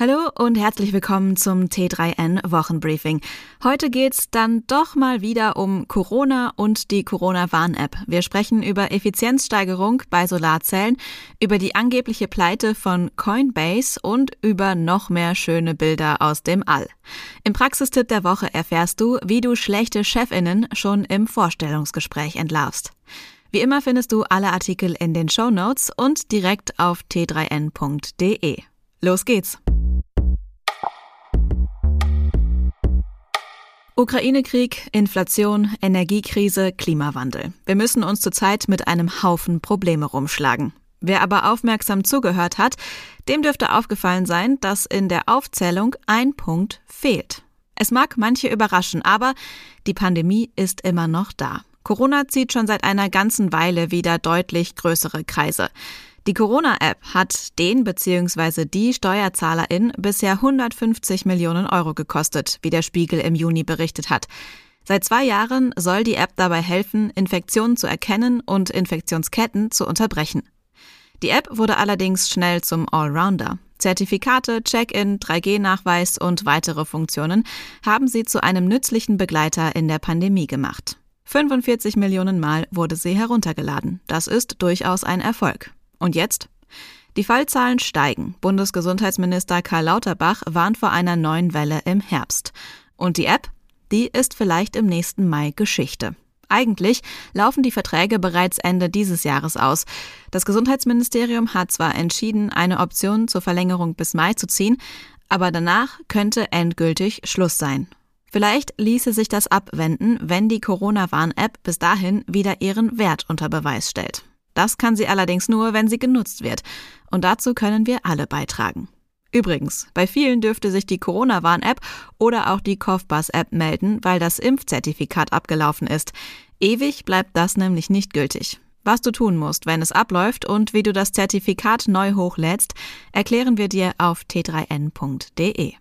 Hallo und herzlich willkommen zum T3N Wochenbriefing. Heute geht's dann doch mal wieder um Corona und die Corona-Warn-App. Wir sprechen über Effizienzsteigerung bei Solarzellen, über die angebliche Pleite von Coinbase und über noch mehr schöne Bilder aus dem All. Im Praxistipp der Woche erfährst du, wie du schlechte Chefinnen schon im Vorstellungsgespräch entlarvst. Wie immer findest du alle Artikel in den Show Notes und direkt auf t3n.de. Los geht's! Ukraine-Krieg, Inflation, Energiekrise, Klimawandel. Wir müssen uns zurzeit mit einem Haufen Probleme rumschlagen. Wer aber aufmerksam zugehört hat, dem dürfte aufgefallen sein, dass in der Aufzählung ein Punkt fehlt. Es mag manche überraschen, aber die Pandemie ist immer noch da. Corona zieht schon seit einer ganzen Weile wieder deutlich größere Kreise. Die Corona-App hat den bzw. die Steuerzahlerin bisher 150 Millionen Euro gekostet, wie der Spiegel im Juni berichtet hat. Seit zwei Jahren soll die App dabei helfen, Infektionen zu erkennen und Infektionsketten zu unterbrechen. Die App wurde allerdings schnell zum Allrounder. Zertifikate, Check-in, 3G-Nachweis und weitere Funktionen haben sie zu einem nützlichen Begleiter in der Pandemie gemacht. 45 Millionen Mal wurde sie heruntergeladen. Das ist durchaus ein Erfolg. Und jetzt? Die Fallzahlen steigen. Bundesgesundheitsminister Karl Lauterbach warnt vor einer neuen Welle im Herbst. Und die App? Die ist vielleicht im nächsten Mai Geschichte. Eigentlich laufen die Verträge bereits Ende dieses Jahres aus. Das Gesundheitsministerium hat zwar entschieden, eine Option zur Verlängerung bis Mai zu ziehen, aber danach könnte endgültig Schluss sein. Vielleicht ließe sich das abwenden, wenn die Corona-Warn-App bis dahin wieder ihren Wert unter Beweis stellt. Das kann sie allerdings nur, wenn sie genutzt wird. Und dazu können wir alle beitragen. Übrigens, bei vielen dürfte sich die Corona-Warn-App oder auch die Kofbus-App melden, weil das Impfzertifikat abgelaufen ist. Ewig bleibt das nämlich nicht gültig. Was du tun musst, wenn es abläuft und wie du das Zertifikat neu hochlädst, erklären wir dir auf t3n.de.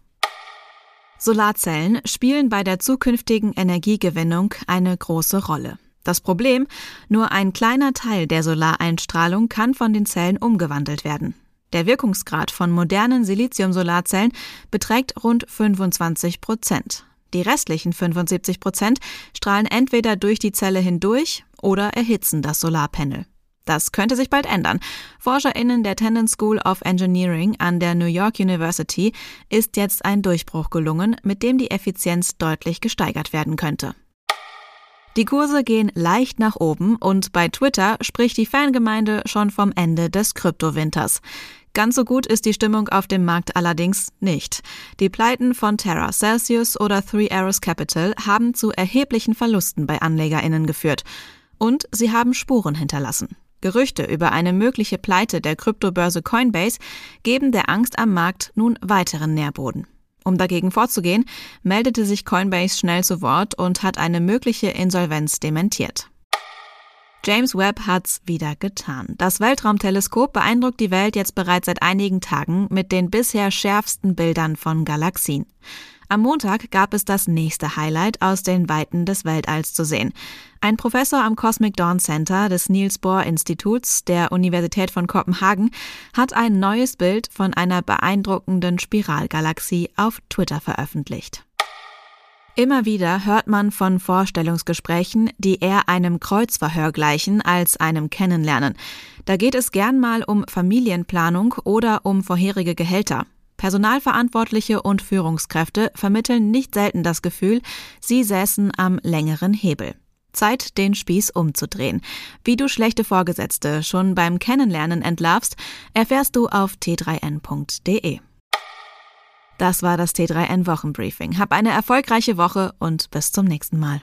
Solarzellen spielen bei der zukünftigen Energiegewinnung eine große Rolle. Das Problem, nur ein kleiner Teil der Solareinstrahlung kann von den Zellen umgewandelt werden. Der Wirkungsgrad von modernen Silizium-Solarzellen beträgt rund 25 Prozent. Die restlichen 75 Prozent strahlen entweder durch die Zelle hindurch oder erhitzen das Solarpanel. Das könnte sich bald ändern. ForscherInnen der Tandon School of Engineering an der New York University ist jetzt ein Durchbruch gelungen, mit dem die Effizienz deutlich gesteigert werden könnte. Die Kurse gehen leicht nach oben und bei Twitter spricht die Fangemeinde schon vom Ende des Kryptowinters. Ganz so gut ist die Stimmung auf dem Markt allerdings nicht. Die Pleiten von Terra, Celsius oder Three Arrows Capital haben zu erheblichen Verlusten bei AnlegerInnen geführt. Und sie haben Spuren hinterlassen. Gerüchte über eine mögliche Pleite der Kryptobörse Coinbase geben der Angst am Markt nun weiteren Nährboden. Um dagegen vorzugehen, meldete sich Coinbase schnell zu Wort und hat eine mögliche Insolvenz dementiert. James Webb hat's wieder getan. Das Weltraumteleskop beeindruckt die Welt jetzt bereits seit einigen Tagen mit den bisher schärfsten Bildern von Galaxien. Am Montag gab es das nächste Highlight aus den Weiten des Weltalls zu sehen. Ein Professor am Cosmic Dawn Center des Niels Bohr Instituts der Universität von Kopenhagen hat ein neues Bild von einer beeindruckenden Spiralgalaxie auf Twitter veröffentlicht. Immer wieder hört man von Vorstellungsgesprächen, die eher einem Kreuzverhör gleichen als einem Kennenlernen. Da geht es gern mal um Familienplanung oder um vorherige Gehälter. Personalverantwortliche und Führungskräfte vermitteln nicht selten das Gefühl, sie säßen am längeren Hebel. Zeit, den Spieß umzudrehen. Wie du schlechte Vorgesetzte schon beim Kennenlernen entlarvst, erfährst du auf t3n.de. Das war das T3N Wochenbriefing. Hab eine erfolgreiche Woche und bis zum nächsten Mal.